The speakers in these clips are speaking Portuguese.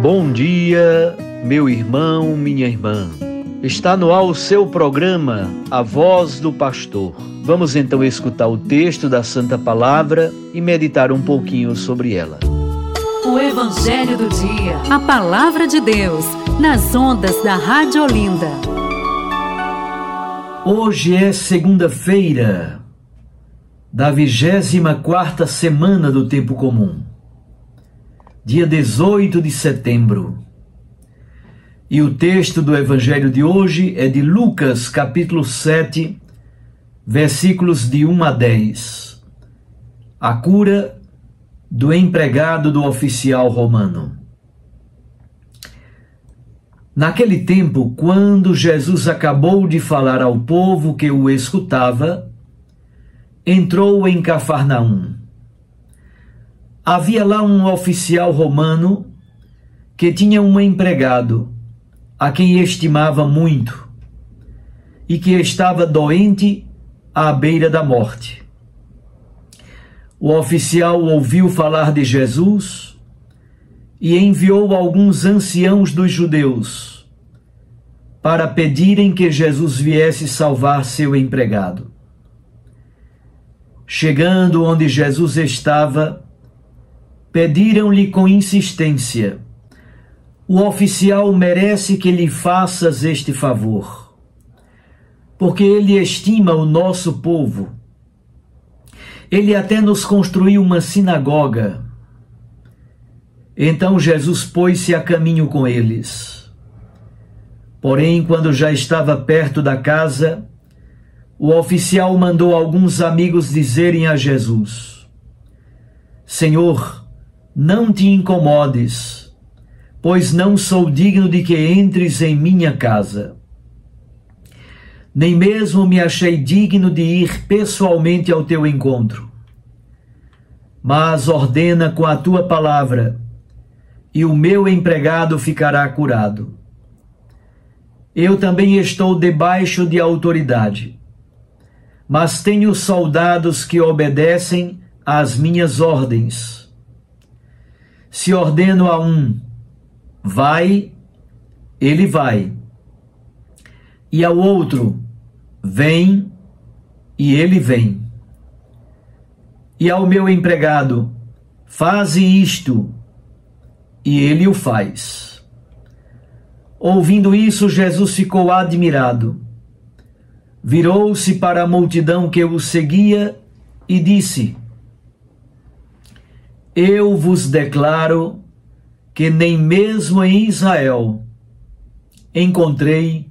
Bom dia, meu irmão, minha irmã. Está no ar o seu programa, A Voz do Pastor. Vamos então escutar o texto da Santa Palavra e meditar um pouquinho sobre ela. O Evangelho do Dia. A Palavra de Deus, nas ondas da Rádio Olinda. Hoje é segunda-feira da 24 quarta semana do Tempo Comum dia 18 de setembro. E o texto do evangelho de hoje é de Lucas, capítulo 7, versículos de 1 a 10. A cura do empregado do oficial romano. Naquele tempo, quando Jesus acabou de falar ao povo que o escutava, entrou em Cafarnaum Havia lá um oficial romano que tinha um empregado a quem estimava muito e que estava doente à beira da morte. O oficial ouviu falar de Jesus e enviou alguns anciãos dos judeus para pedirem que Jesus viesse salvar seu empregado. Chegando onde Jesus estava, Pediram-lhe com insistência: O oficial merece que lhe faças este favor, porque ele estima o nosso povo. Ele até nos construiu uma sinagoga. Então Jesus pôs-se a caminho com eles. Porém, quando já estava perto da casa, o oficial mandou alguns amigos dizerem a Jesus: Senhor, não te incomodes, pois não sou digno de que entres em minha casa. Nem mesmo me achei digno de ir pessoalmente ao teu encontro. Mas ordena com a tua palavra, e o meu empregado ficará curado. Eu também estou debaixo de autoridade, mas tenho soldados que obedecem às minhas ordens se ordeno a um, vai, ele vai. E ao outro, vem, e ele vem. E ao meu empregado, faze isto, e ele o faz. Ouvindo isso, Jesus ficou admirado. Virou-se para a multidão que o seguia e disse: eu vos declaro que nem mesmo em Israel encontrei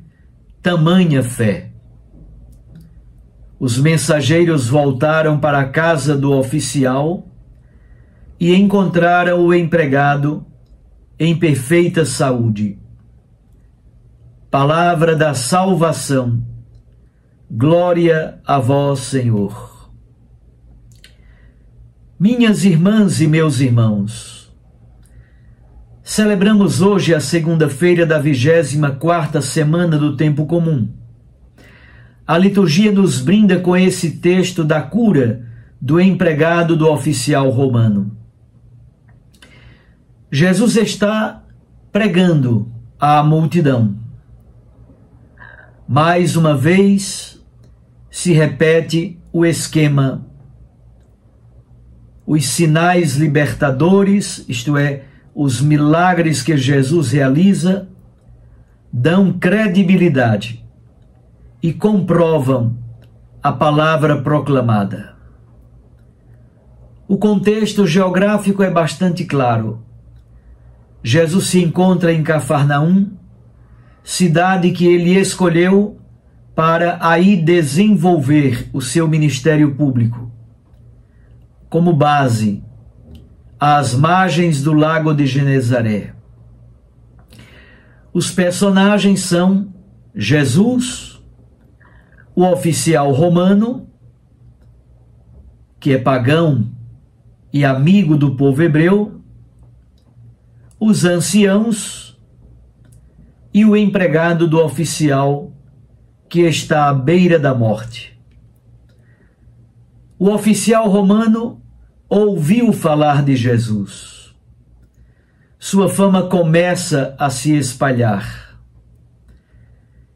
tamanha fé. Os mensageiros voltaram para a casa do oficial e encontraram o empregado em perfeita saúde. Palavra da salvação. Glória a vós, Senhor. Minhas irmãs e meus irmãos, celebramos hoje a segunda-feira da vigésima quarta semana do tempo comum. A liturgia nos brinda com esse texto da cura do empregado do oficial romano. Jesus está pregando à multidão. Mais uma vez se repete o esquema os sinais libertadores, isto é, os milagres que Jesus realiza, dão credibilidade e comprovam a palavra proclamada. O contexto geográfico é bastante claro. Jesus se encontra em Cafarnaum, cidade que ele escolheu para aí desenvolver o seu ministério público como base às margens do lago de Genezaré. Os personagens são Jesus, o oficial romano, que é pagão e amigo do povo hebreu, os anciãos e o empregado do oficial que está à beira da morte. O oficial romano ouviu falar de Jesus. Sua fama começa a se espalhar.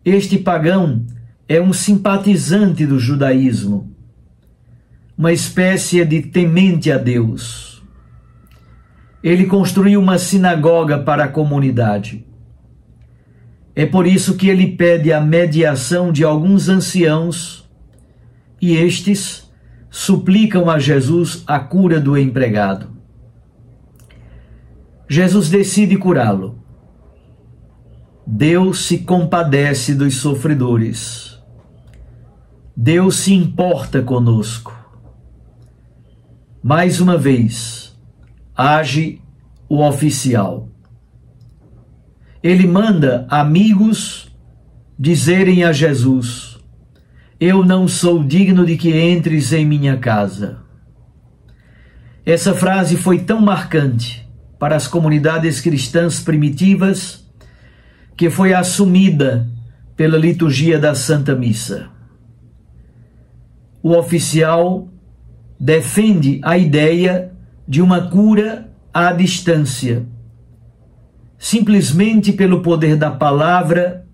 Este pagão é um simpatizante do judaísmo, uma espécie de temente a Deus. Ele construiu uma sinagoga para a comunidade é por isso que ele pede a mediação de alguns anciãos e estes suplicam a Jesus a cura do empregado. Jesus decide curá-lo. Deus se compadece dos sofredores. Deus se importa conosco. Mais uma vez, age o oficial ele manda amigos dizerem a Jesus: Eu não sou digno de que entres em minha casa. Essa frase foi tão marcante para as comunidades cristãs primitivas que foi assumida pela liturgia da Santa Missa. O oficial defende a ideia de uma cura à distância simplesmente pelo poder da palavra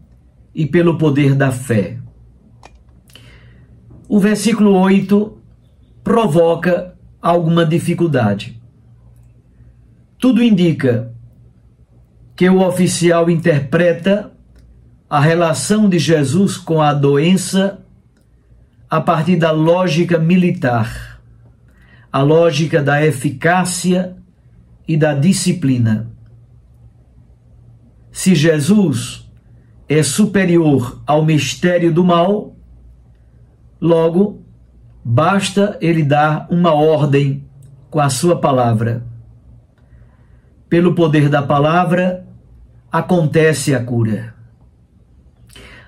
e pelo poder da fé. O versículo 8 provoca alguma dificuldade. Tudo indica que o oficial interpreta a relação de Jesus com a doença a partir da lógica militar, a lógica da eficácia e da disciplina. Se Jesus é superior ao mistério do mal, logo basta ele dar uma ordem com a sua palavra. Pelo poder da palavra, acontece a cura.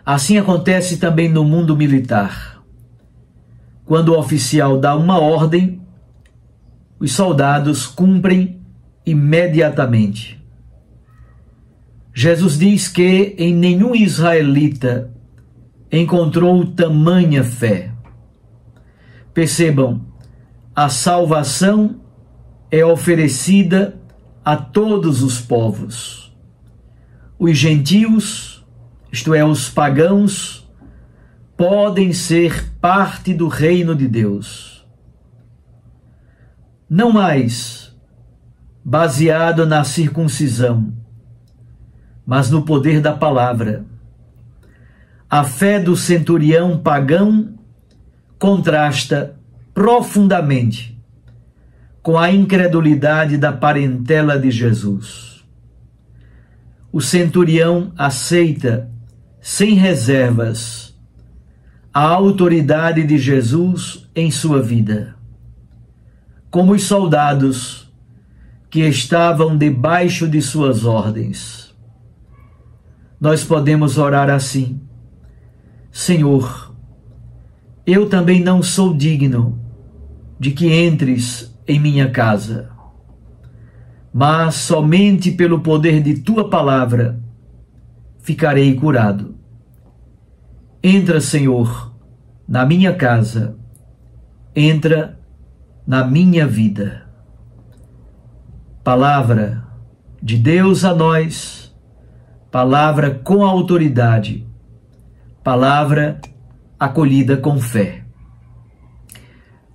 Assim acontece também no mundo militar. Quando o oficial dá uma ordem, os soldados cumprem imediatamente. Jesus diz que em nenhum israelita encontrou tamanha fé. Percebam, a salvação é oferecida a todos os povos. Os gentios, isto é, os pagãos, podem ser parte do reino de Deus. Não mais baseado na circuncisão, mas no poder da palavra. A fé do centurião pagão contrasta profundamente com a incredulidade da parentela de Jesus. O centurião aceita, sem reservas, a autoridade de Jesus em sua vida. Como os soldados que estavam debaixo de suas ordens nós podemos orar assim: Senhor, eu também não sou digno de que entres em minha casa, mas somente pelo poder de tua palavra ficarei curado. Entra, Senhor, na minha casa, entra na minha vida. Palavra de Deus a nós palavra com autoridade, palavra acolhida com fé.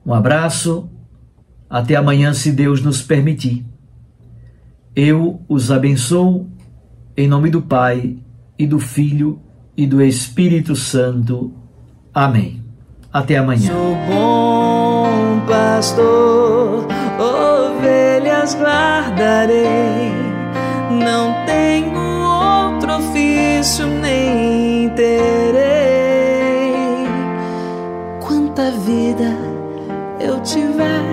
Um abraço, até amanhã, se Deus nos permitir. Eu os abençoo em nome do Pai e do Filho e do Espírito Santo. Amém. Até amanhã. Sou bom pastor, ovelhas guardarei, não tenho ofício nem terei. Quanta vida eu tiver,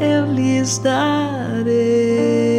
eu lhes darei.